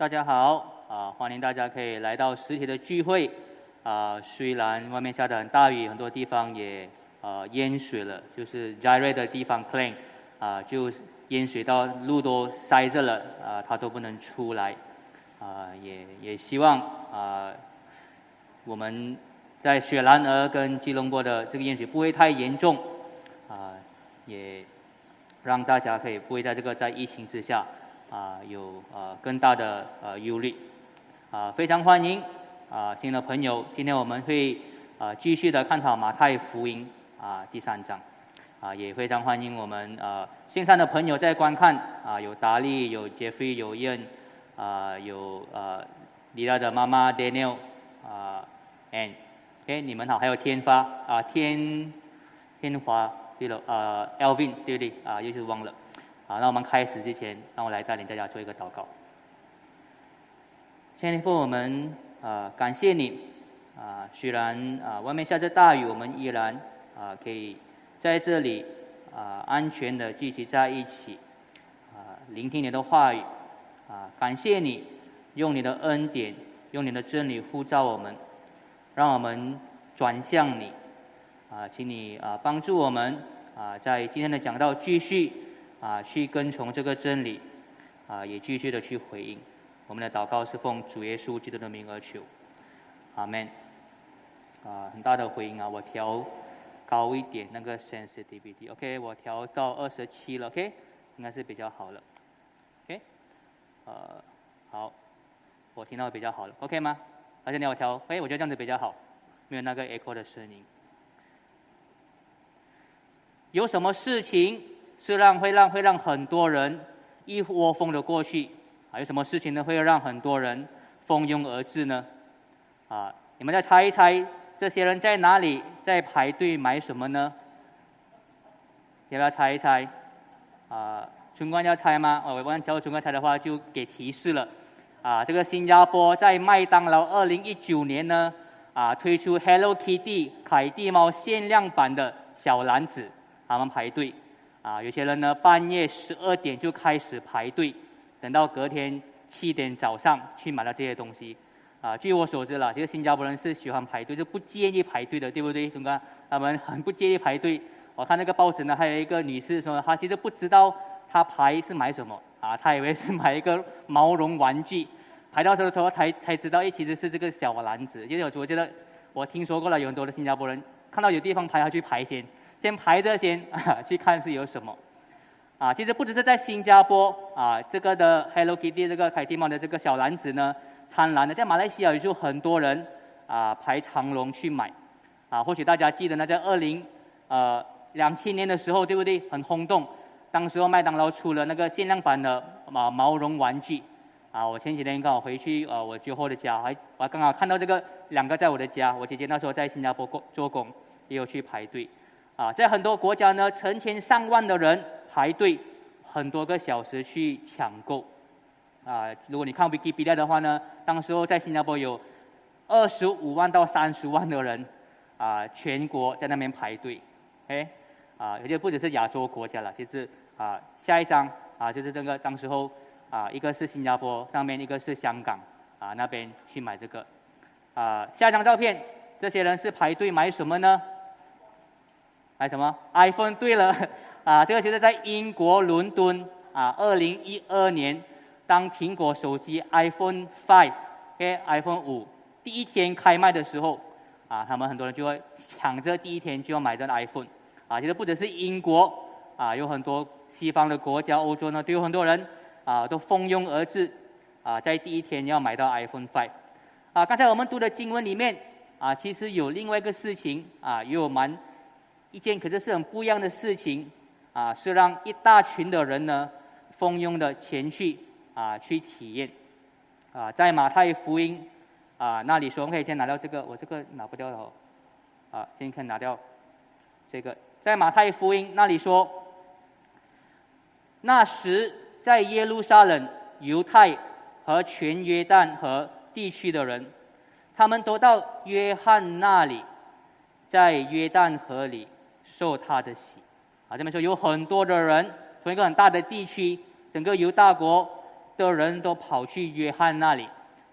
大家好，啊，欢迎大家可以来到实体的聚会，啊，虽然外面下的很大雨，很多地方也啊淹水了，就是 j a r e 的地方 Plain，啊，就淹水到路都塞着了，啊，他都不能出来，啊，也也希望啊，我们在雪兰莪跟吉隆坡的这个淹水不会太严重，啊，也让大家可以不会在这个在疫情之下。啊，有呃更大的呃忧虑，啊，非常欢迎啊新的朋友。今天我们会啊继续的探讨马太福音啊第三章，啊也非常欢迎我们呃线上的朋友在观看啊有达利有杰菲有燕啊有呃李大的妈妈 Daniel 啊 and OK 你们好，还有天发啊天天华对了啊 Elvin 对不对啊又是忘了。好，那我们开始之前，让我来带领大家做一个祷告。先父，我们啊感谢你啊，虽然啊外面下着大雨，我们依然啊可以在这里啊安全的聚集在一起啊聆听你的话语啊，感谢你用你的恩典，用你的真理呼召我们，让我们转向你啊，请你啊帮助我们啊在今天的讲道继续。啊，去跟从这个真理，啊，也继续的去回应。我们的祷告是奉主耶稣基督的名而求，阿门。啊，很大的回应啊，我调高一点那个 sensitivity，OK，我调到二十七了，OK，应该是比较好了，OK，呃，好，我听到比较好了，OK 吗？而且你要调，哎，我觉得这样子比较好，没有那个 echo 的声音。有什么事情？是让会让会让很多人一窝蜂的过去，还有什么事情呢？会让很多人蜂拥而至呢？啊，你们再猜一猜，这些人在哪里在排队买什么呢？要不要猜一猜？啊，春官要猜吗？哦，我问，叫春官猜的话，就给提示了。啊，这个新加坡在麦当劳二零一九年呢，啊，推出 Hello Kitty 凯蒂猫限量版的小篮子，他们排队。啊，有些人呢半夜十二点就开始排队，等到隔天七点早上去买了这些东西。啊，据我所知了，其实新加坡人是喜欢排队，就不介意排队的，对不对，兄哥？他们很不介意排队。我看那个报纸呢，还有一个女士说，她其实不知道她排是买什么，啊，她以为是买一个毛绒玩具，排到的时候才才知道，哎，其实是这个小篮子。因为我觉得我听说过了，有很多的新加坡人看到有地方排，他去排先。先排着先 啊，去看是有什么，啊，其实不只是在新加坡啊，这个的 Hello Kitty 这个凯蒂猫的这个小篮子呢，灿烂的，在马来西亚也就很多人啊排长龙去买，啊，或许大家记得呢，在二零呃两千年的时候，对不对？很轰动，当时候麦当劳出了那个限量版的毛毛绒玩具，啊，我前几天刚好回去呃我舅后的家，还我还刚好看到这个两个在我的家，我姐姐那时候在新加坡工做工，也有去排队。啊，在很多国家呢，成千上万的人排队很多个小时去抢购。啊，如果你看 Wikipedia 的话呢，当时候在新加坡有二十五万到三十万的人啊，全国在那边排队。哎，啊，而且不只是亚洲国家了，就是啊，下一张啊，就是这个当时候啊，一个是新加坡上面，一个是香港啊那边去买这个。啊，下一张照片，这些人是排队买什么呢？还有什么？iPhone？对了，啊，这个就是在英国伦敦啊，二零一二年，当苹果手机 iPhone Five，OK，iPhone 五第一天开卖的时候，啊，他们很多人就会抢着第一天就要买这 iPhone，啊，其实不只是英国，啊，有很多西方的国家，欧洲呢都有很多人，啊，都蜂拥而至，啊，在第一天要买到 iPhone Five，啊，刚才我们读的经文里面，啊，其实有另外一个事情，啊，也有蛮。一件可是是很不一样的事情，啊，是让一大群的人呢，蜂拥的前去啊，去体验，啊，在马太福音啊那里说，我们可以先拿掉这个，我这个拿不掉了哦，啊，先可以拿掉这个，在马太福音那里说，那时在耶路撒冷、犹太和全约旦和地区的人，他们都到约翰那里，在约旦河里。受他的洗，啊，这边说有很多的人从一个很大的地区，整个犹大国的人都跑去约翰那里，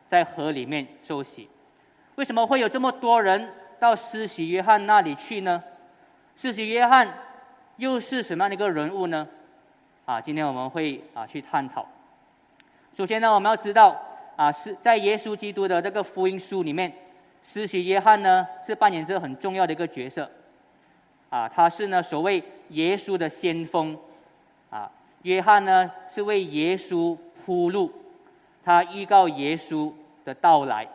在河里面受洗。为什么会有这么多人到施洗约翰那里去呢？施洗约翰又是什么样的一个人物呢？啊，今天我们会啊去探讨。首先呢，我们要知道啊，是在耶稣基督的这个福音书里面，施洗约翰呢是扮演着很重要的一个角色。啊，他是呢所谓耶稣的先锋。啊，约翰呢是为耶稣铺路，他预告耶稣的到来。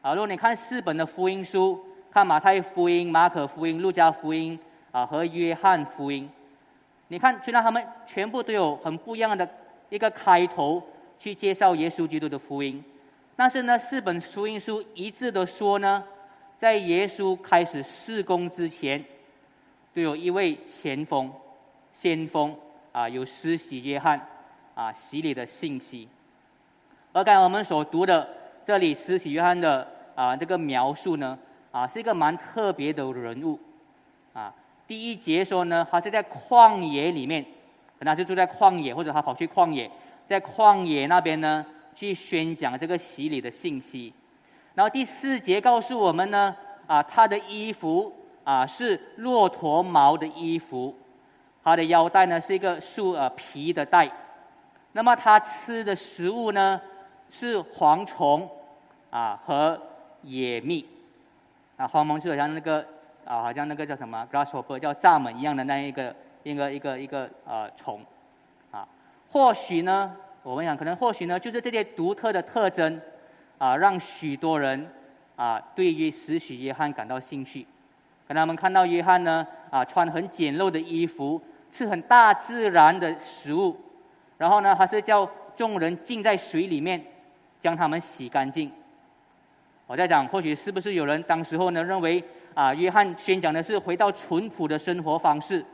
啊，如果你看四本的福音书，看马太福音、马可福音、路加福音啊和约翰福音，你看虽然他们全部都有很不一样的一个开头去介绍耶稣基督的福音，但是呢，四本福音书一致的说呢，在耶稣开始施工之前，都有一位前锋、先锋啊，有施洗约翰啊洗礼的信息。而刚才我们所读的。这里施洗约翰的啊这个描述呢啊是一个蛮特别的人物，啊第一节说呢他是在旷野里面，可能就住在旷野或者他跑去旷野，在旷野那边呢去宣讲这个洗礼的信息，然后第四节告诉我们呢啊他的衣服啊是骆驼毛的衣服，它的腰带呢是一个树呃皮的带，那么它吃的食物呢？是蝗虫啊和野蜜啊，蝗虫就好像那个啊，好像那个叫什么 grasshopper 叫蚱蜢一样的那一个一个一个一个呃虫啊。或许呢，我们想可能或许呢，就是这些独特的特征啊，让许多人啊对于使许约翰感到兴趣。可能他们看到约翰呢啊穿很简陋的衣服，吃很大自然的食物，然后呢还是叫众人浸在水里面。将他们洗干净。我在讲，或许是不是有人当时候呢认为啊，约翰宣讲的是回到淳朴的生活方式，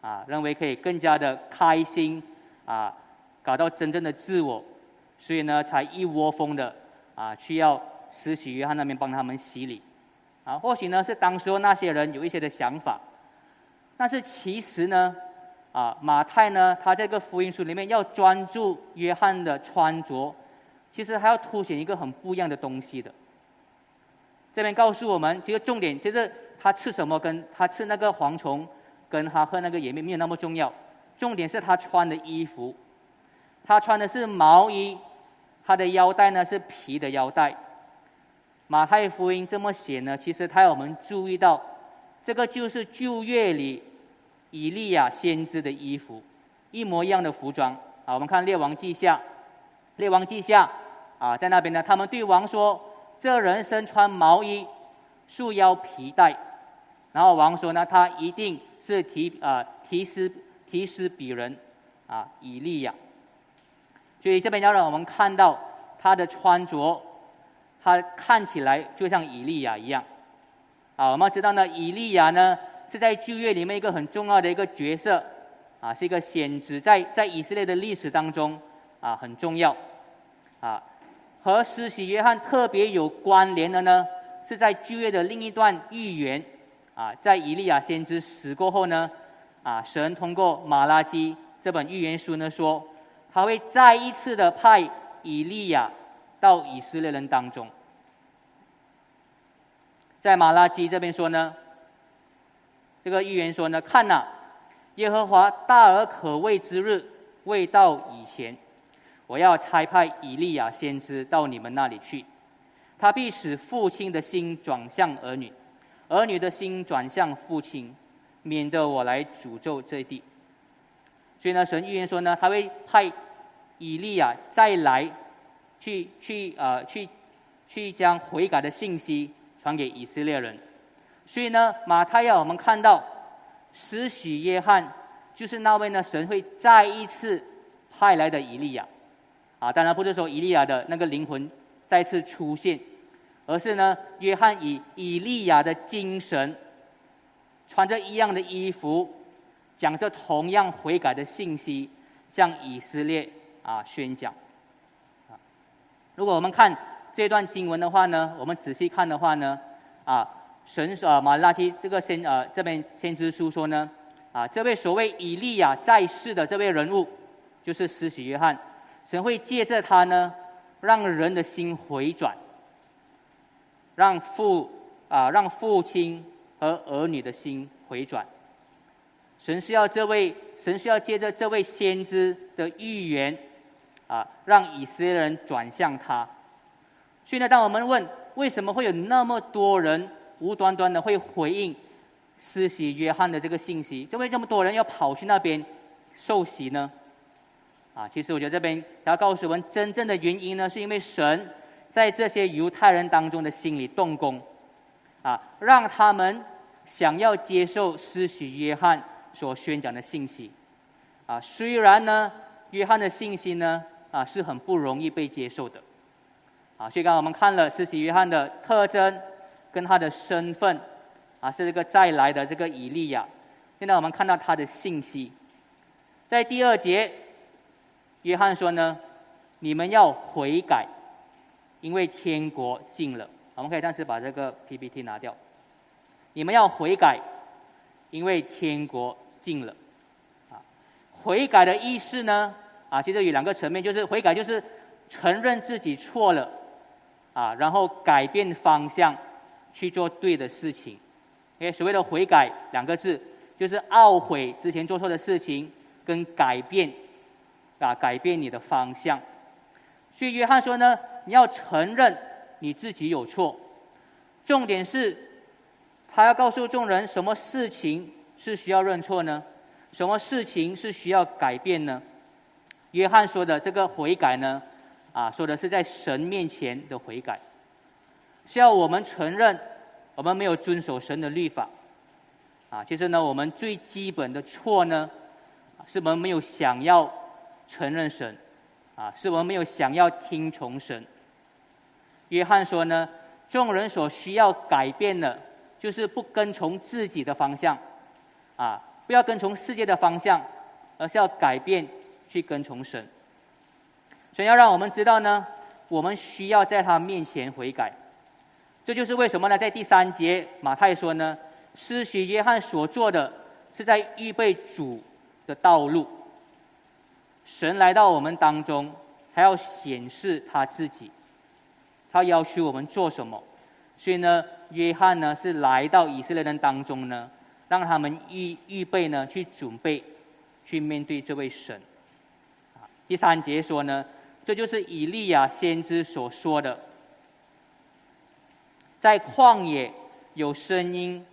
啊，认为可以更加的开心，啊，搞到真正的自我，所以呢才一窝蜂的啊去要施洗约翰那边帮他们洗礼，啊，或许呢是当时候那些人有一些的想法，但是其实呢，啊，马太呢他这个福音书里面要专注约翰的穿着。其实还要凸显一个很不一样的东西的。这边告诉我们，这个重点就是他吃什么，跟他吃那个蝗虫，跟他喝那个野蜜没有那么重要。重点是他穿的衣服，他穿的是毛衣，他的腰带呢是皮的腰带。马太福音这么写呢，其实他要我们注意到，这个就是旧约里以利亚先知的衣服，一模一样的服装。啊，我们看列王记下，列王记下。啊，在那边呢，他们对王说：“这人身穿毛衣，束腰皮带。”然后王说呢，他一定是提啊提斯提斯比人啊以利亚。所以这边要让我们看到他的穿着，他看起来就像以利亚一样。啊，我们知道呢，以利亚呢是在旧约里面一个很重要的一个角色，啊，是一个先知，在在以色列的历史当中啊很重要，啊。和施洗约翰特别有关联的呢，是在旧约的另一段预言啊，在以利亚先知死过后呢，啊，神通过马拉基这本预言书呢说，他会再一次的派以利亚到以色列人当中。在马拉基这边说呢，这个预言说呢，看呐，耶和华大而可畏之日未到以前。我要差派以利亚先知到你们那里去，他必使父亲的心转向儿女，儿女的心转向父亲，免得我来诅咒这地。所以呢，神预言说呢，他会派以利亚再来，去去呃去去将悔改的信息传给以色列人。所以呢，马太要我们看到，使许约翰就是那位呢，神会再一次派来的以利亚。啊，当然不是说以利亚的那个灵魂再次出现，而是呢，约翰以以利亚的精神，穿着一样的衣服，讲着同样悔改的信息，向以色列啊宣讲。如果我们看这段经文的话呢，我们仔细看的话呢，啊，神啊马拉基这个先呃这边先知书说呢，啊，这位所谓以利亚在世的这位人物，就是施洗约翰。神会借着他呢，让人的心回转，让父啊，让父亲和儿女的心回转。神是要这位，神是要借着这位先知的预言，啊，让以色列人转向他。所以呢，当我们问为什么会有那么多人无端端的会回应施洗约翰的这个信息，就为这么多人要跑去那边受洗呢？啊，其实我觉得这边要告诉我们，真正的原因呢，是因为神在这些犹太人当中的心里动工，啊，让他们想要接受施洗约翰。所宣讲的信息，啊，虽然呢，约翰的信息呢，啊，是很不容易被接受的，啊，所以刚刚我们看了施洗约翰的特征跟他的身份，啊，是这个再来的这个以利亚。现在我们看到他的信息，在第二节，约翰说呢，你们要悔改，因为天国近了。我们可以暂时把这个 PPT 拿掉，你们要悔改，因为天国。近了，啊，悔改的意思呢？啊，其实有两个层面，就是悔改就是承认自己错了，啊，然后改变方向，去做对的事情。哎，所谓的悔改两个字，就是懊悔之前做错的事情，跟改变，啊，改变你的方向。所以约翰说呢，你要承认你自己有错，重点是，他要告诉众人什么事情。是需要认错呢？什么事情是需要改变呢？约翰说的这个悔改呢，啊，说的是在神面前的悔改，需要我们承认我们没有遵守神的律法，啊，其实呢，我们最基本的错呢，是我们没有想要承认神，啊，是我们没有想要听从神。约翰说呢，众人所需要改变的，就是不跟从自己的方向。啊，不要跟从世界的方向，而是要改变，去跟从神。神要让我们知道呢，我们需要在他面前悔改。这就是为什么呢？在第三节，马太说呢，施洗约翰所做的是在预备主的道路。神来到我们当中，他要显示他自己，他要求我们做什么。所以呢，约翰呢是来到以色列人当中呢。让他们预预备呢，去准备，去面对这位神。第三节说呢，这就是以利亚先知所说的，在旷野有声音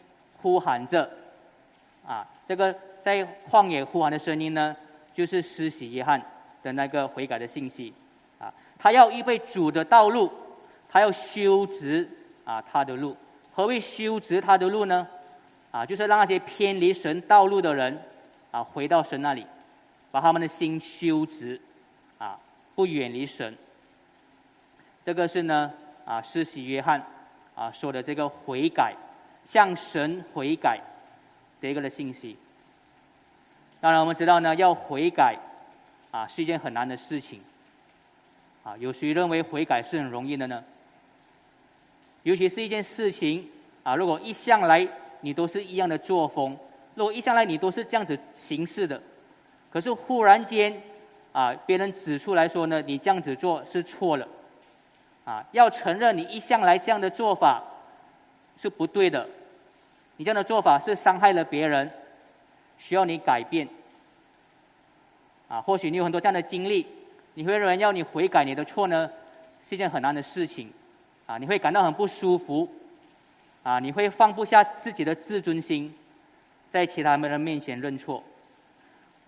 呼喊着，啊，这个在旷野呼喊的声音呢，就是施洗约翰的那个悔改的信息。啊，他要预备主的道路，他要修直啊他的路。何谓修直他的路呢？啊，就是让那些偏离神道路的人，啊，回到神那里，把他们的心修直，啊，不远离神。这个是呢，啊，施洗约翰，啊，说的这个悔改，向神悔改这个的信息。当然，我们知道呢，要悔改，啊，是一件很难的事情。啊，有谁认为悔改是很容易的呢？尤其是一件事情，啊，如果一向来。你都是一样的作风，如果一向来你都是这样子行事的，可是忽然间，啊，别人指出来说呢，你这样子做是错了，啊，要承认你一向来这样的做法是不对的，你这样的做法是伤害了别人，需要你改变，啊，或许你有很多这样的经历，你会认为要你悔改你的错呢，是一件很难的事情，啊，你会感到很不舒服。啊，你会放不下自己的自尊心，在其他人面前认错，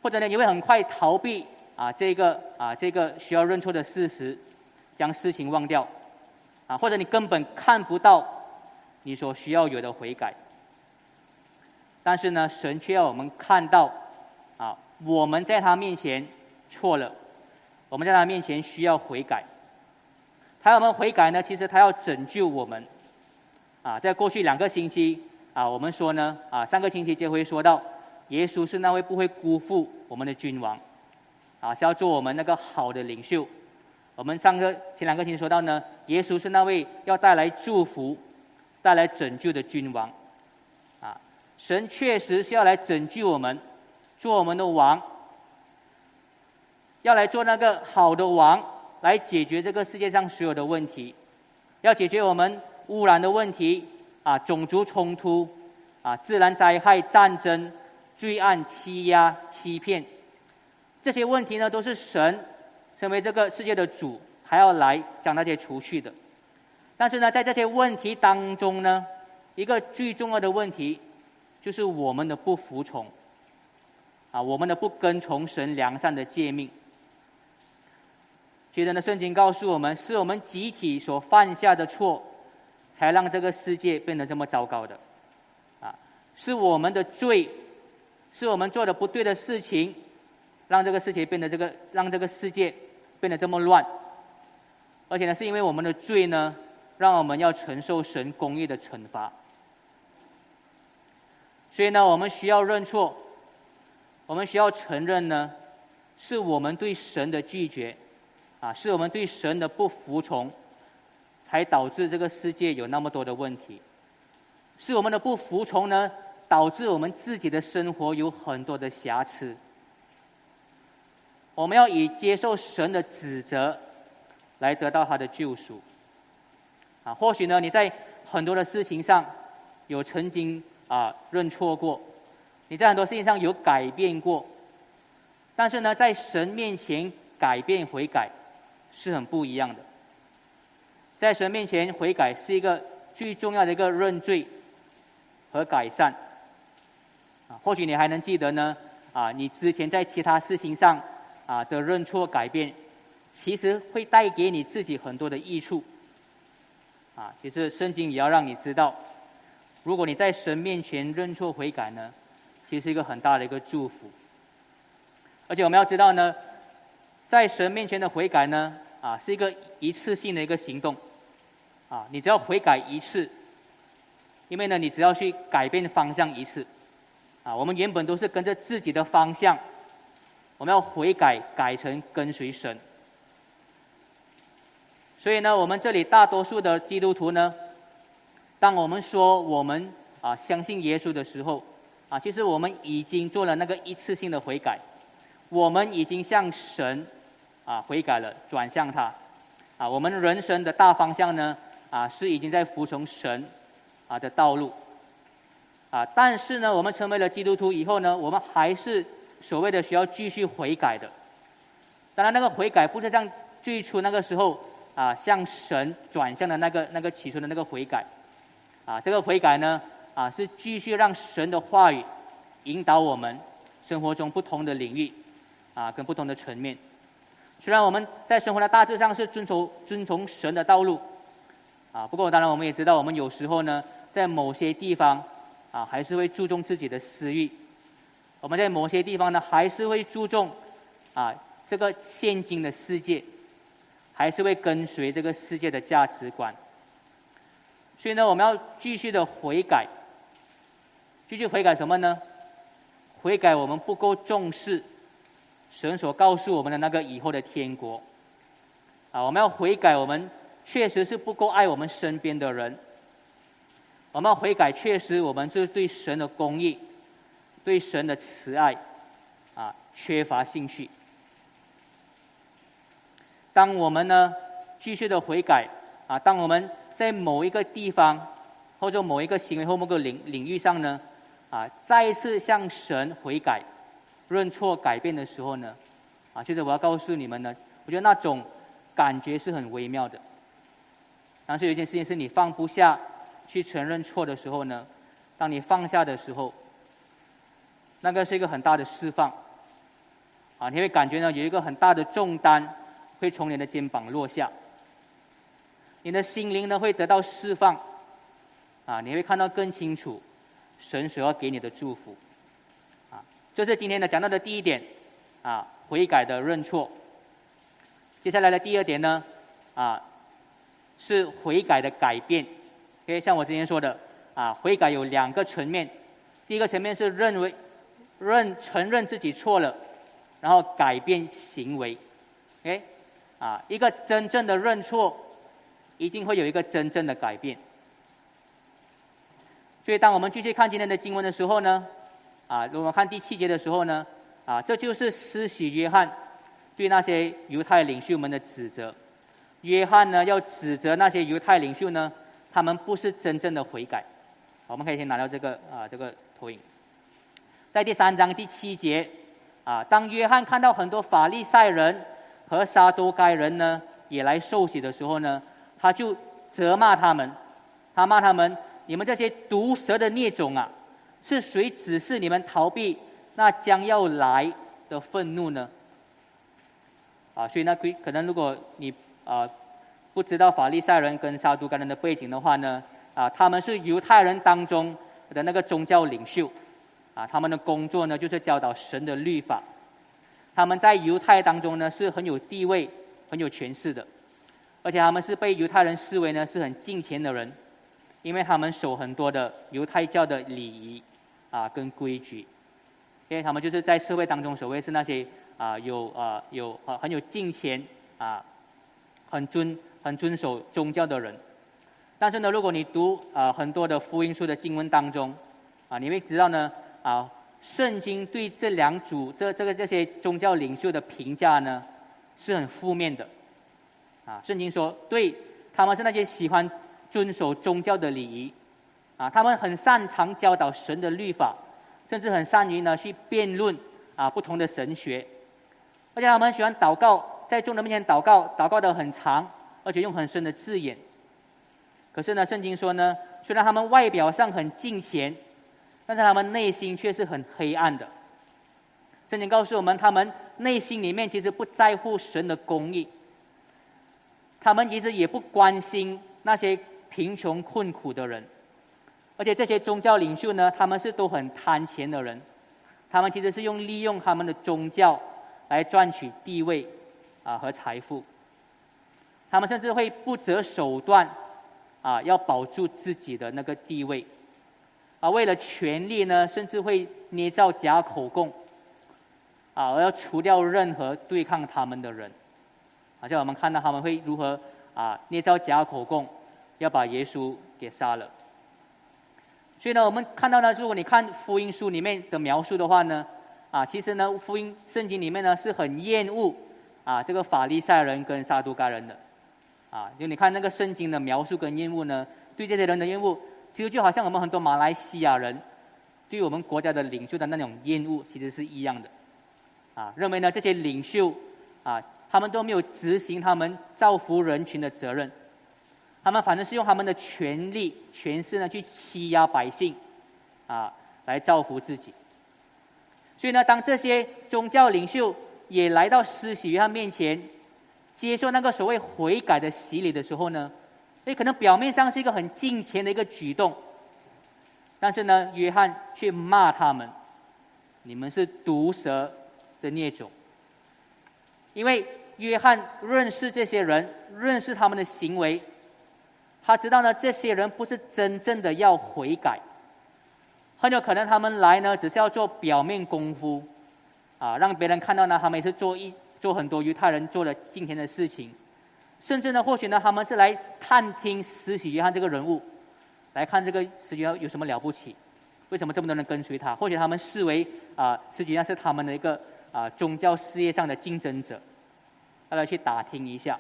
或者呢，你会很快逃避啊这个啊这个需要认错的事实，将事情忘掉，啊，或者你根本看不到你所需要有的悔改。但是呢，神却要我们看到，啊，我们在他面前错了，我们在他面前需要悔改。他要我们悔改呢，其实他要拯救我们。啊，在过去两个星期啊，我们说呢，啊，上个星期就会说到，耶稣是那位不会辜负我们的君王，啊，是要做我们那个好的领袖。我们上个前两个星期说到呢，耶稣是那位要带来祝福、带来拯救的君王，啊，神确实是要来拯救我们，做我们的王。要来做那个好的王，来解决这个世界上所有的问题，要解决我们污染的问题啊，种族冲突啊，自然灾害、战争、罪案、欺压、欺骗，这些问题呢，都是神成为这个世界的主，还要来将那些除去的。但是呢，在这些问题当中呢，一个最重要的问题，就是我们的不服从，啊，我们的不跟从神良善的诫命。觉得呢，圣经告诉我们，是我们集体所犯下的错，才让这个世界变得这么糟糕的，啊，是我们的罪，是我们做的不对的事情，让这个世界变得这个，让这个世界变得这么乱，而且呢，是因为我们的罪呢。让我们要承受神公义的惩罚，所以呢，我们需要认错，我们需要承认呢，是我们对神的拒绝，啊，是我们对神的不服从，才导致这个世界有那么多的问题，是我们的不服从呢，导致我们自己的生活有很多的瑕疵。我们要以接受神的指责，来得到他的救赎。啊，或许呢，你在很多的事情上有曾经啊认错过，你在很多事情上有改变过，但是呢，在神面前改变悔改是很不一样的。在神面前悔改是一个最重要的一个认罪和改善。或许你还能记得呢，啊，你之前在其他事情上啊的认错改变，其实会带给你自己很多的益处。啊，其实圣经也要让你知道，如果你在神面前认错悔改呢，其实是一个很大的一个祝福。而且我们要知道呢，在神面前的悔改呢，啊，是一个一次性的一个行动，啊，你只要悔改一次，因为呢，你只要去改变方向一次，啊，我们原本都是跟着自己的方向，我们要悔改，改成跟随神。所以呢，我们这里大多数的基督徒呢，当我们说我们啊相信耶稣的时候，啊，其实我们已经做了那个一次性的悔改，我们已经向神啊悔改了，转向他，啊，我们人生的大方向呢，啊是已经在服从神啊的道路，啊，但是呢，我们成为了基督徒以后呢，我们还是所谓的需要继续悔改的。当然，那个悔改不是像最初那个时候。啊，向神转向的那个、那个起初的那个悔改，啊，这个悔改呢，啊，是继续让神的话语引导我们生活中不同的领域，啊，跟不同的层面。虽然我们在生活的大致上是遵从遵从神的道路，啊，不过当然我们也知道，我们有时候呢，在某些地方，啊，还是会注重自己的私欲；我们在某些地方呢，还是会注重，啊，这个现今的世界。还是会跟随这个世界的价值观，所以呢，我们要继续的悔改，继续悔改什么呢？悔改我们不够重视神所告诉我们的那个以后的天国，啊，我们要悔改，我们确实是不够爱我们身边的人，我们要悔改，确实我们就是对神的公义、对神的慈爱，啊，缺乏兴趣。当我们呢继续的悔改啊，当我们在某一个地方或者某一个行为或某个领领域上呢啊，再次向神悔改、认错、改变的时候呢啊，其实我要告诉你们呢，我觉得那种感觉是很微妙的。但是有一件事情是你放不下去承认错的时候呢，当你放下的时候，那个是一个很大的释放啊，你会感觉呢有一个很大的重担。会从你的肩膀落下，你的心灵呢会得到释放，啊，你会看到更清楚神所要给你的祝福，啊，这是今天呢讲到的第一点，啊，悔改的认错。接下来的第二点呢，啊，是悔改的改变。可以像我之前说的，啊，悔改有两个层面，第一个层面是认为认承认自己错了，然后改变行为，OK。啊，一个真正的认错，一定会有一个真正的改变。所以，当我们继续看今天的经文的时候呢，啊，如果看第七节的时候呢，啊，这就是施洗约翰对那些犹太领袖们的指责。约翰呢，要指责那些犹太领袖呢，他们不是真正的悔改。我们可以先拿到这个啊，这个投影。在第三章第七节啊，当约翰看到很多法利赛人和撒都该人呢，也来受洗的时候呢，他就责骂他们，他骂他们：你们这些毒蛇的孽种啊，是谁指示你们逃避那将要来的愤怒呢？啊，所以呢，可可能如果你啊不知道法利赛人跟撒都该人的背景的话呢？啊，他们是犹太人当中的那个宗教领袖，啊，他们的工作呢就是教导神的律法。他们在犹太当中呢是很有地位、很有权势的，而且他们是被犹太人视为呢是很敬虔的人，因为他们守很多的犹太教的礼仪啊跟规矩，因为他们就是在社会当中所谓是那些啊有啊有啊很有敬虔啊很尊很遵守宗教的人。但是呢，如果你读啊很多的福音书的经文当中，啊，你会知道呢，啊，圣经对这两组这这个这些宗教领袖的评价呢，是很负面的，啊，圣经说对他们是那些喜欢遵守宗教的礼仪，啊，他们很擅长教导神的律法，甚至很善于呢去辩论啊不同的神学，而且他们喜欢祷告，在众人面前祷告，祷告的很长，而且用很深的字眼。可是呢，圣经说呢，虽然他们外表上很敬虔，但是他们内心却是很黑暗的。圣经告诉我们，他们内心里面其实不在乎神的公义，他们其实也不关心那些贫穷困苦的人，而且这些宗教领袖呢，他们是都很贪钱的人，他们其实是用利用他们的宗教来赚取地位啊和财富，他们甚至会不择手段。啊，要保住自己的那个地位，啊，为了权力呢，甚至会捏造假口供，啊，而要除掉任何对抗他们的人，好像我们看到他们会如何啊捏造假口供，要把耶稣给杀了。所以呢，我们看到呢，如果你看福音书里面的描述的话呢，啊，其实呢，福音圣经里面呢是很厌恶啊这个法利赛人跟撒都该人的。啊，就你看那个圣经的描述跟厌恶呢，对这些人的厌恶，其实就好像我们很多马来西亚人对我们国家的领袖的那种厌恶，其实是一样的。啊，认为呢这些领袖啊，他们都没有执行他们造福人群的责任，他们反正是用他们的权力、权势呢去欺压百姓，啊，来造福自己。所以呢，当这些宗教领袖也来到施洗约翰面前。接受那个所谓悔改的洗礼的时候呢，诶，可能表面上是一个很敬虔的一个举动，但是呢，约翰却骂他们：“你们是毒蛇的孽种。”因为约翰认识这些人，认识他们的行为，他知道呢，这些人不是真正的要悔改，很有可能他们来呢，只是要做表面功夫，啊，让别人看到呢，他们是做一。做很多犹太人做了今天的事情，甚至呢，或许呢，他们是来探听施洗约翰这个人物，来看这个施洗约翰有什么了不起，为什么这么多人跟随他？或许他们视为啊，施洗约翰是他们的一个啊宗教事业上的竞争者，要来去打听一下。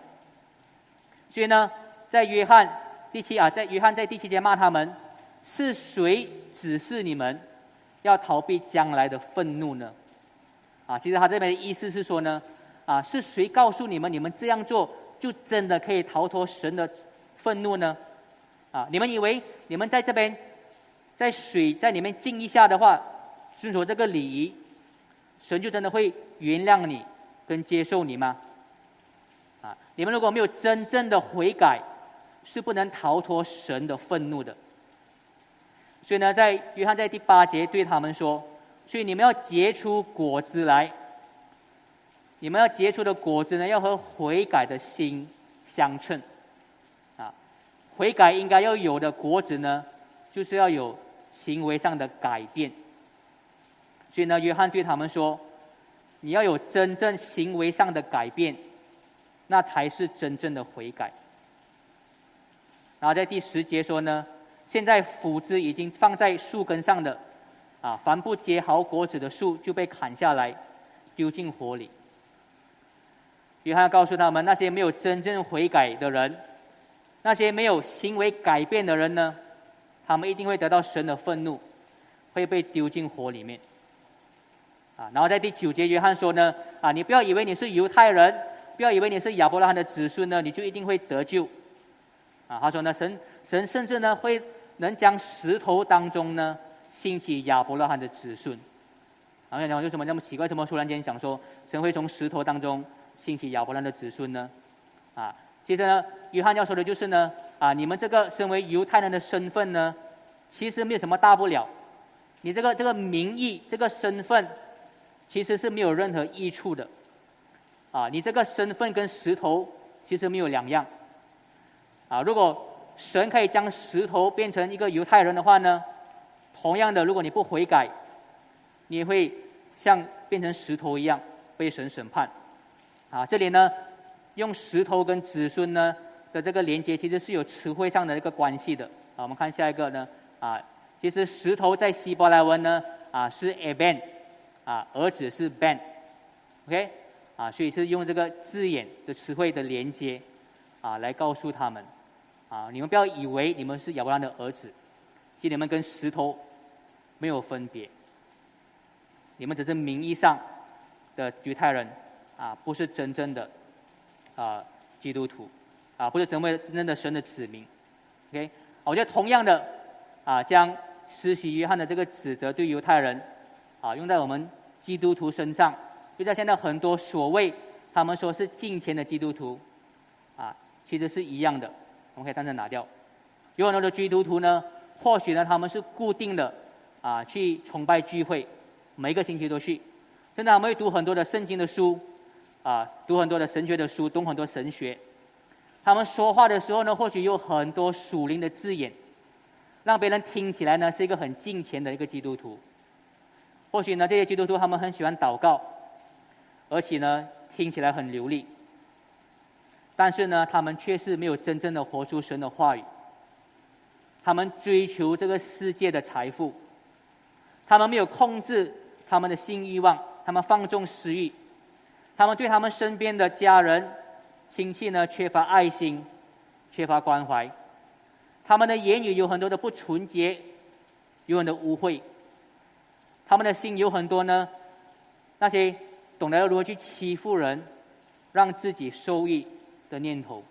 所以呢，在约翰第七啊，在约翰在第七节骂他们，是谁指示你们要逃避将来的愤怒呢？啊，其实他这边的意思是说呢。啊，是谁告诉你们，你们这样做就真的可以逃脱神的愤怒呢？啊，你们以为你们在这边，在水在里面浸一下的话，遵守这个礼仪，神就真的会原谅你跟接受你吗？啊，你们如果没有真正的悔改，是不能逃脱神的愤怒的。所以呢，在约翰在第八节对他们说：，所以你们要结出果子来。你们要结出的果子呢，要和悔改的心相称，啊，悔改应该要有的果子呢，就是要有行为上的改变。所以呢，约翰对他们说：“你要有真正行为上的改变，那才是真正的悔改。”然后在第十节说呢：“现在斧子已经放在树根上的，啊，凡不结好果子的树就被砍下来，丢进火里。”约翰告诉他们，那些没有真正悔改的人，那些没有行为改变的人呢，他们一定会得到神的愤怒，会被丢进火里面。啊，然后在第九节，约翰说呢，啊，你不要以为你是犹太人，不要以为你是亚伯拉罕的子孙呢，你就一定会得救。啊，他说呢，神神甚至呢会能将石头当中呢兴起亚伯拉罕的子孙。然后讲为什么这么奇怪？怎么突然间想说神会从石头当中兴起亚伯兰的子孙呢？啊，接着呢，约翰要说的就是呢，啊，你们这个身为犹太人的身份呢，其实没有什么大不了。你这个这个名义，这个身份。其实是没有任何益处的，啊，你这个身份跟石头其实没有两样，啊，如果神可以将石头变成一个犹太人的话呢，同样的，如果你不悔改，你会像变成石头一样被神审判，啊，这里呢，用石头跟子孙呢的这个连接其实是有词汇上的一个关系的，啊，我们看下一个呢，啊，其实石头在希伯来文呢，啊，是 a b e n 啊，儿子是 Ben，OK，啊，所以是用这个字眼的词汇的连接，啊，来告诉他们，啊，你们不要以为你们是亚伯拉罕的儿子，其实你们跟石头没有分别，你们只是名义上的犹太人，啊，不是真正的啊基督徒，啊，不是成为真正的神的子民，OK，我觉得同样的，啊，将施洗约翰的这个指责对犹太人。啊，用在我们基督徒身上，就在现在很多所谓他们说是敬虔的基督徒，啊，其实是一样的。我们可以单纯拿掉。有很多的基督徒呢，或许呢他们是固定的啊去崇拜聚会，每个星期都去，真的他们会读很多的圣经的书，啊，读很多的神学的书，懂很多神学。他们说话的时候呢，或许有很多属灵的字眼，让别人听起来呢是一个很敬虔的一个基督徒。或许呢，这些基督徒他们很喜欢祷告，而且呢，听起来很流利。但是呢，他们却是没有真正的活出神的话语。他们追求这个世界的财富，他们没有控制他们的性欲望，他们放纵私欲，他们对他们身边的家人、亲戚呢缺乏爱心，缺乏关怀。他们的言语有很多的不纯洁，有很多污秽。他们的心有很多呢，那些懂得如何去欺负人，让自己受益的念头。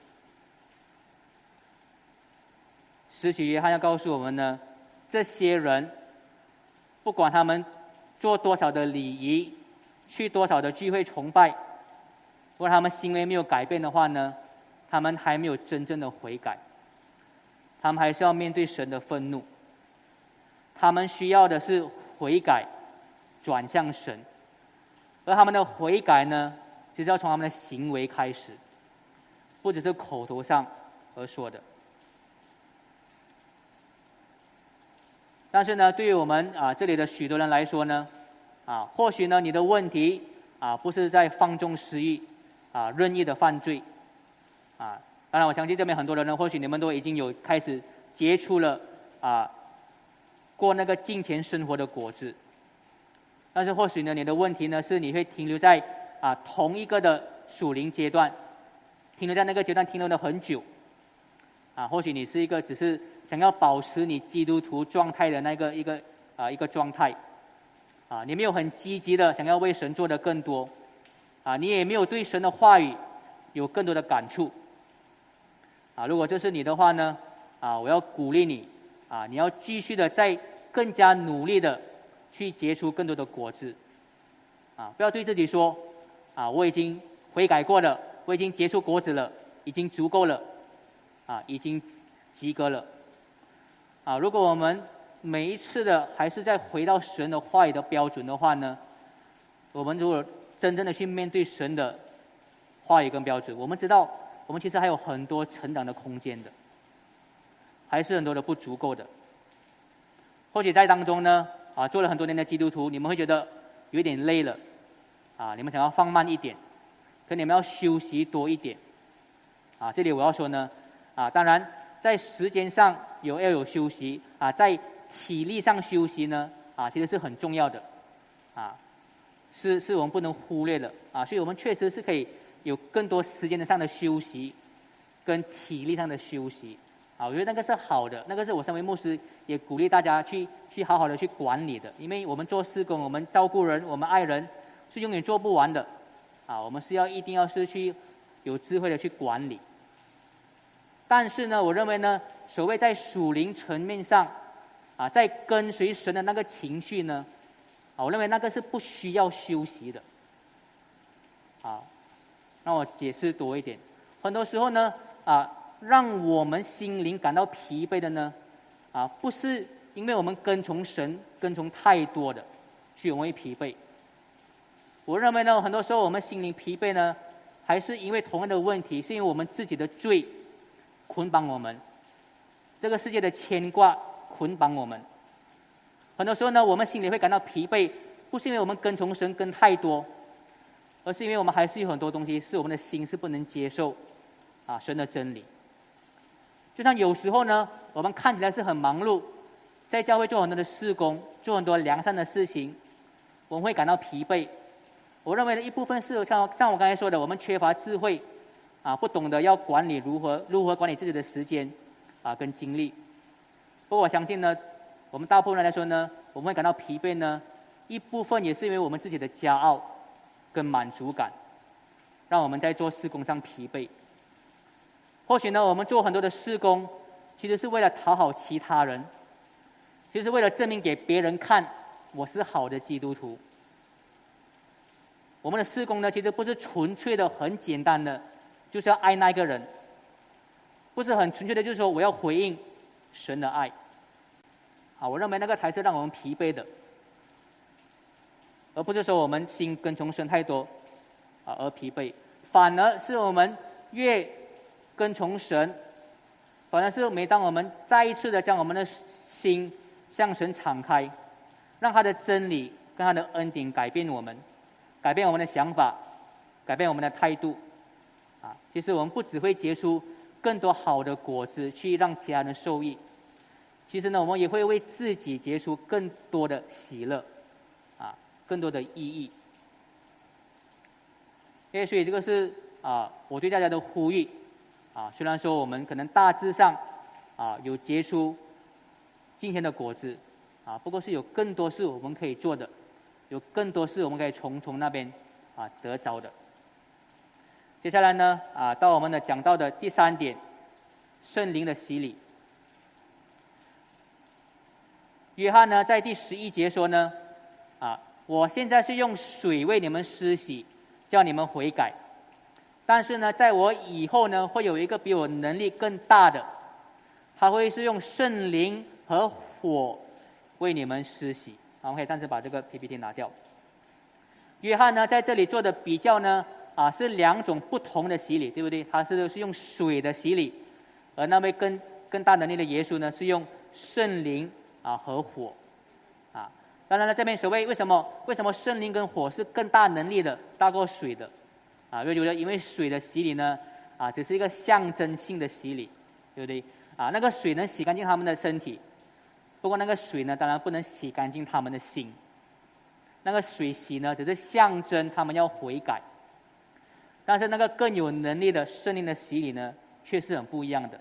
使徒约翰要告诉我们呢，这些人不管他们做多少的礼仪，去多少的聚会崇拜，如果他们行为没有改变的话呢，他们还没有真正的悔改，他们还是要面对神的愤怒。他们需要的是。悔改，转向神，而他们的悔改呢，就是要从他们的行为开始，不只是口头上而说的。但是呢，对于我们啊这里的许多人来说呢，啊，或许呢你的问题啊不是在放纵私欲，啊任意的犯罪，啊，当然我相信这边很多人呢，或许你们都已经有开始接触了啊。过那个金钱生活的果子，但是或许呢，你的问题呢是你会停留在啊同一个的属灵阶段，停留在那个阶段停留了很久，啊，或许你是一个只是想要保持你基督徒状态的那个一个啊一个状态，啊，你没有很积极的想要为神做的更多，啊，你也没有对神的话语有更多的感触，啊，如果这是你的话呢，啊，我要鼓励你，啊，你要继续的再。更加努力的去结出更多的果子，啊！不要对自己说，啊，我已经悔改过了，我已经结出果子了，已经足够了，啊，已经及格了，啊！如果我们每一次的还是在回到神的话语的标准的话呢，我们如果真正的去面对神的话语跟标准，我们知道我们其实还有很多成长的空间的，还是很多的不足够的。或许在当中呢，啊，做了很多年的基督徒，你们会觉得有一点累了，啊，你们想要放慢一点，可你们要休息多一点，啊，这里我要说呢，啊，当然在时间上有要有休息，啊，在体力上休息呢，啊，其实是很重要的，啊，是是我们不能忽略的，啊，所以我们确实是可以有更多时间的上的休息，跟体力上的休息。啊，我觉得那个是好的，那个是我身为牧师也鼓励大家去去好好的去管理的，因为我们做施工，我们照顾人，我们爱人，是永远做不完的。啊，我们是要一定要是去有智慧的去管理。但是呢，我认为呢，所谓在属灵层面上，啊，在跟随神的那个情绪呢，啊，我认为那个是不需要休息的。啊，让我解释多一点。很多时候呢，啊，让我们心灵感到疲惫的呢，啊，不是因为我们跟从神跟从太多的，去容易疲惫。我认为呢，很多时候我们心灵疲惫呢，还是因为同样的问题，是因为我们自己的罪。捆绑我们，这个世界的牵挂捆绑我们。很多时候呢，我们心里会感到疲惫，不是因为我们跟从神跟太多，而是因为我们还是有很多东西是我们的心是不能接受啊神的真理。就像有时候呢，我们看起来是很忙碌，在教会做很多的事工，做很多良善的事情，我们会感到疲惫。我认为的一部分是像像我刚才说的，我们缺乏智慧。啊，不懂得要管理如何如何管理自己的时间，啊，跟精力。不过我相信呢，我们大部分人来说呢，我们会感到疲惫呢，一部分也是因为我们自己的骄傲跟满足感，让我们在做施工上疲惫。或许呢，我们做很多的施工，其实是为了讨好其他人，其实为了证明给别人看我是好的基督徒。我们的施工呢，其实不是纯粹的、很简单的。就是要爱那个人，不是很纯粹的，就是说我要回应神的爱。啊，我认为那个才是让我们疲惫的，而不是说我们心跟从神太多啊而疲惫，反而是我们越跟从神，反而是每当我们再一次的将我们的心向神敞开，让他的真理跟他的恩典改变我们，改变我们的想法，改变我们的态度。啊，其实我们不只会结出更多好的果子，去让其他人受益。其实呢，我们也会为自己结出更多的喜乐，啊，更多的意义。因为所以这个是啊，我对大家的呼吁。啊，虽然说我们可能大致上啊有结出今天的果子，啊，不过是有更多是我们可以做的，有更多是我们可以从从那边啊得着的。接下来呢，啊，到我们的讲到的第三点，圣灵的洗礼。约翰呢，在第十一节说呢，啊，我现在是用水为你们施洗，叫你们悔改。但是呢，在我以后呢，会有一个比我能力更大的，他会是用圣灵和火为你们施洗。啊，我们可以暂时把这个 PPT 拿掉。约翰呢，在这里做的比较呢。啊，是两种不同的洗礼，对不对？他是是用水的洗礼，而那位更更大能力的耶稣呢，是用圣灵啊和火，啊，当然了，这边所谓为什么为什么圣灵跟火是更大能力的，大过水的？啊，为觉得因为水的洗礼呢，啊，只是一个象征性的洗礼，对不对？啊，那个水能洗干净他们的身体，不过那个水呢，当然不能洗干净他们的心。那个水洗呢，只是象征他们要悔改。但是那个更有能力的圣灵的洗礼呢，却是很不一样的。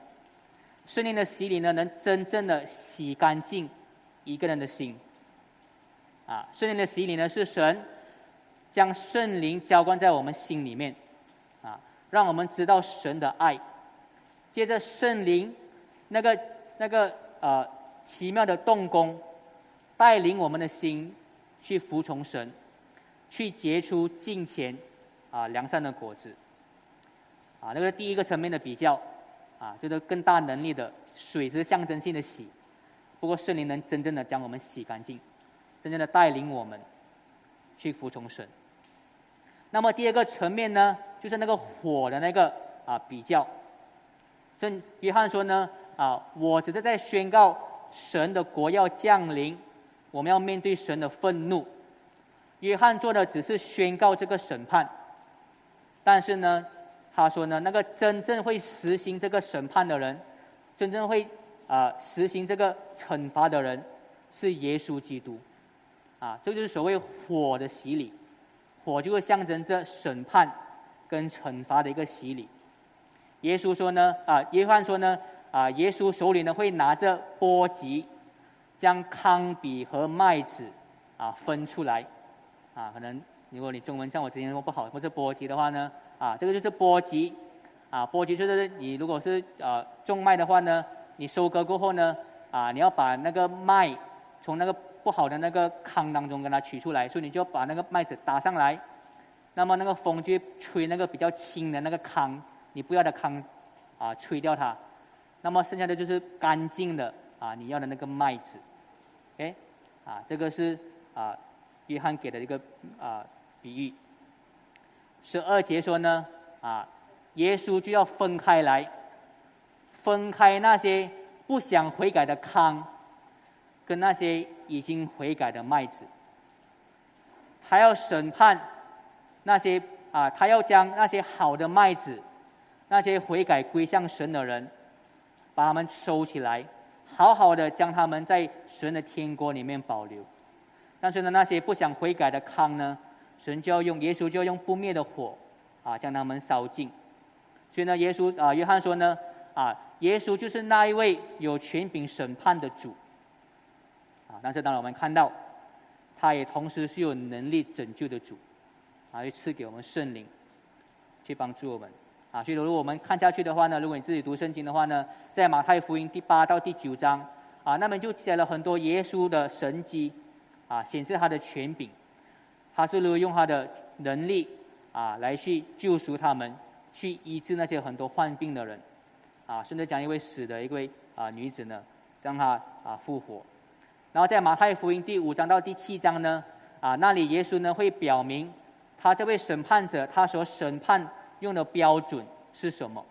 圣灵的洗礼呢，能真正的洗干净一个人的心。啊，圣灵的洗礼呢，是神将圣灵浇灌在我们心里面，啊，让我们知道神的爱。接着圣灵那个那个呃奇妙的动工，带领我们的心去服从神，去结出敬虔。啊，良善的果子，啊，那个第一个层面的比较，啊，就是更大能力的水是象征性的洗，不过圣灵能真正的将我们洗干净，真正的带领我们去服从神。那么第二个层面呢，就是那个火的那个啊比较。正约翰说呢，啊，我只是在宣告神的国要降临，我们要面对神的愤怒。约翰做的只是宣告这个审判。但是呢，他说呢，那个真正会实行这个审判的人，真正会啊实行这个惩罚的人，是耶稣基督，啊，这就是所谓火的洗礼，火就会象征着审判跟惩罚的一个洗礼。耶稣说呢，啊，约翰说呢，啊，耶稣手里呢会拿着波及，将糠比和麦子啊分出来，啊，可能如果你中文像我之前说不好，或者波及的话呢，啊，这个就是波及，啊，波及就是你如果是呃种麦的话呢，你收割过后呢，啊，你要把那个麦从那个不好的那个糠当中给它取出来，所以你就把那个麦子打上来，那么那个风就吹那个比较轻的那个糠。你不要的糠，啊，吹掉它，那么剩下的就是干净的啊，你要的那个麦子，OK，啊，这个是啊，约翰给的一个啊比喻。十二节说呢，啊，耶稣就要分开来，分开那些不想悔改的糠，跟那些已经悔改的麦子，他要审判那些啊，他要将那些好的麦子。那些悔改归向神的人，把他们收起来，好好的将他们在神的天国里面保留。但是呢，那些不想悔改的糠呢，神就要用耶稣就要用不灭的火，啊，将他们烧尽。所以呢，耶稣啊，约翰说呢，啊，耶稣就是那一位有权柄审判的主。啊，但是当然我们看到，他也同时是有能力拯救的主，啊，会赐给我们圣灵，去帮助我们。啊，所以如果我们看下去的话呢，如果你自己读圣经的话呢，在马太福音第八到第九章，啊，那么就记载了很多耶稣的神迹，啊，显示他的权柄，他是如何用他的能力，啊，来去救赎他们，去医治那些很多患病的人，啊，甚至讲一位死的一位啊女子呢，让她啊复活。然后在马太福音第五章到第七章呢，啊，那里耶稣呢会表明，他这位审判者他所审判。用的标准是什么？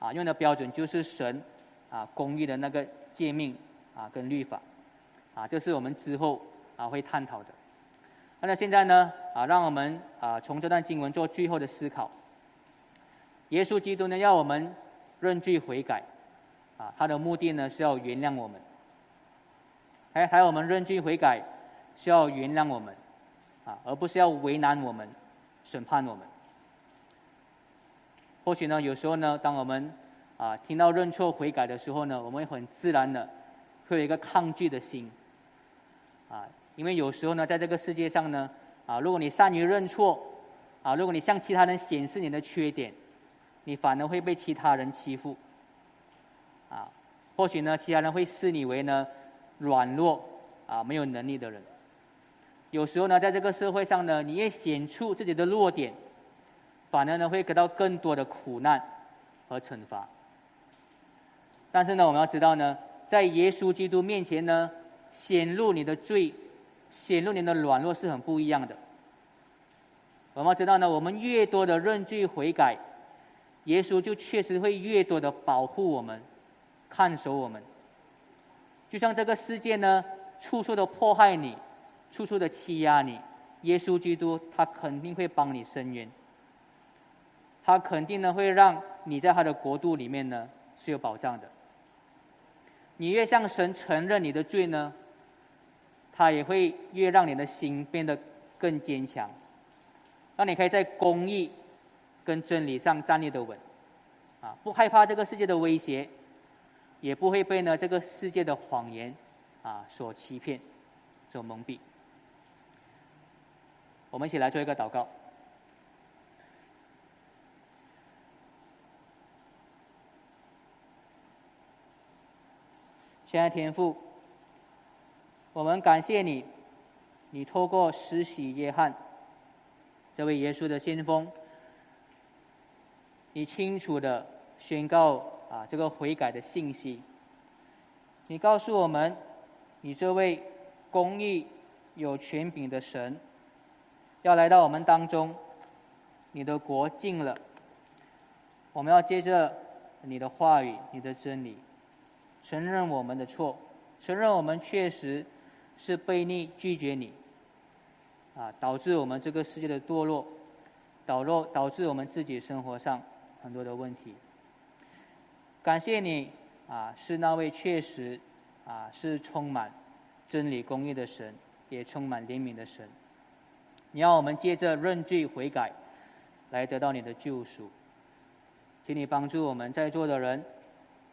啊，用的标准就是神啊公义的那个诫命啊跟律法啊，这是我们之后啊会探讨的。那现在呢啊，让我们啊从这段经文做最后的思考。耶稣基督呢要我们认罪悔改啊，他的目的呢是要原谅我们。还还有我们认罪悔改是要原谅我们啊，而不是要为难我们、审判我们。或许呢，有时候呢，当我们啊听到认错悔改的时候呢，我们会很自然的会有一个抗拒的心啊，因为有时候呢，在这个世界上呢，啊，如果你善于认错啊，如果你向其他人显示你的缺点，你反而会被其他人欺负啊。或许呢，其他人会视你为呢软弱啊，没有能力的人。有时候呢，在这个社会上呢，你越显出自己的弱点。反而呢，会得到更多的苦难和惩罚。但是呢，我们要知道呢，在耶稣基督面前呢，显露你的罪，显露你的软弱是很不一样的。我们知道呢，我们越多的认罪悔改，耶稣就确实会越多的保护我们，看守我们。就像这个世界呢，处处的迫害你，处处的欺压你，耶稣基督他肯定会帮你伸冤。他肯定呢会让你在他的国度里面呢是有保障的。你越向神承认你的罪呢，他也会越让你的心变得更坚强，让你可以在公义跟真理上站立的稳，啊，不害怕这个世界的威胁，也不会被呢这个世界的谎言啊所欺骗、所蒙蔽。我们一起来做一个祷告。亲爱的天父，我们感谢你，你透过施洗约翰这位耶稣的先锋，你清楚的宣告啊这个悔改的信息。你告诉我们，你这位公义有权柄的神，要来到我们当中，你的国近了。我们要接着你的话语，你的真理。承认我们的错，承认我们确实是悖逆拒绝你，啊，导致我们这个世界的堕落，导落导致我们自己生活上很多的问题。感谢你啊，是那位确实啊是充满真理公义的神，也充满怜悯的神。你要我们借着认罪悔改，来得到你的救赎。请你帮助我们在座的人，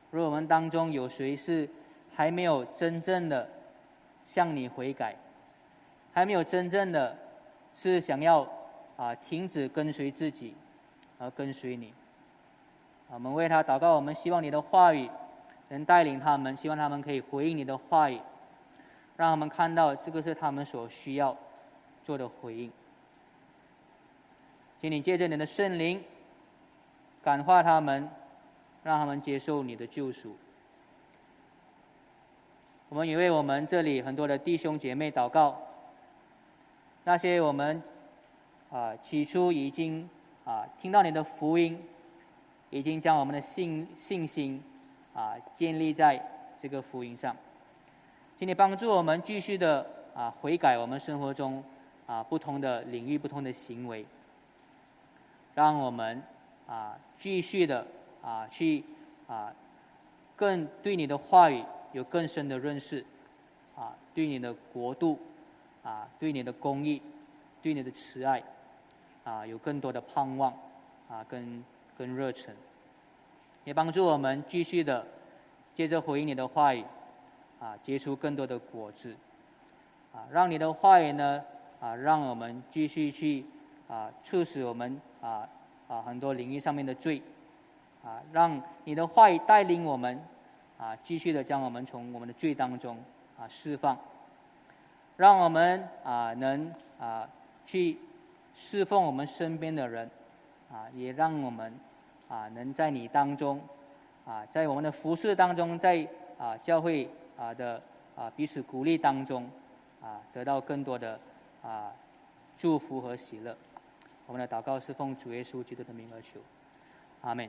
如果我们当中有谁是还没有真正的向你悔改，还没有真正的是想要啊停止跟随自己，而跟随你，我们为他祷告。我们希望你的话语能带领他们，希望他们可以回应你的话语，让他们看到这个是他们所需要做的回应。请你借着你的圣灵感化他们，让他们接受你的救赎。我们也为我们这里很多的弟兄姐妹祷告，那些我们啊起初已经啊听到你的福音，已经将我们的信信心啊建立在这个福音上，请你帮助我们继续的啊悔改我们生活中啊不同的领域不同的行为。让我们啊继续的啊去啊更对你的话语有更深的认识啊对你的国度啊对你的公益对你的慈爱啊有更多的盼望啊跟跟热忱，也帮助我们继续的接着回应你的话语啊结出更多的果子啊让你的话语呢啊让我们继续去。啊，促使我们啊啊很多领域上面的罪，啊，让你的话语带领我们啊，继续的将我们从我们的罪当中啊释放，让我们啊能啊去侍奉我们身边的人，啊，也让我们啊能在你当中啊，在我们的服饰当中，在啊教会啊的啊彼此鼓励当中啊，得到更多的啊祝福和喜乐。我们的祷告是奉主耶稣基督的名而求，阿门。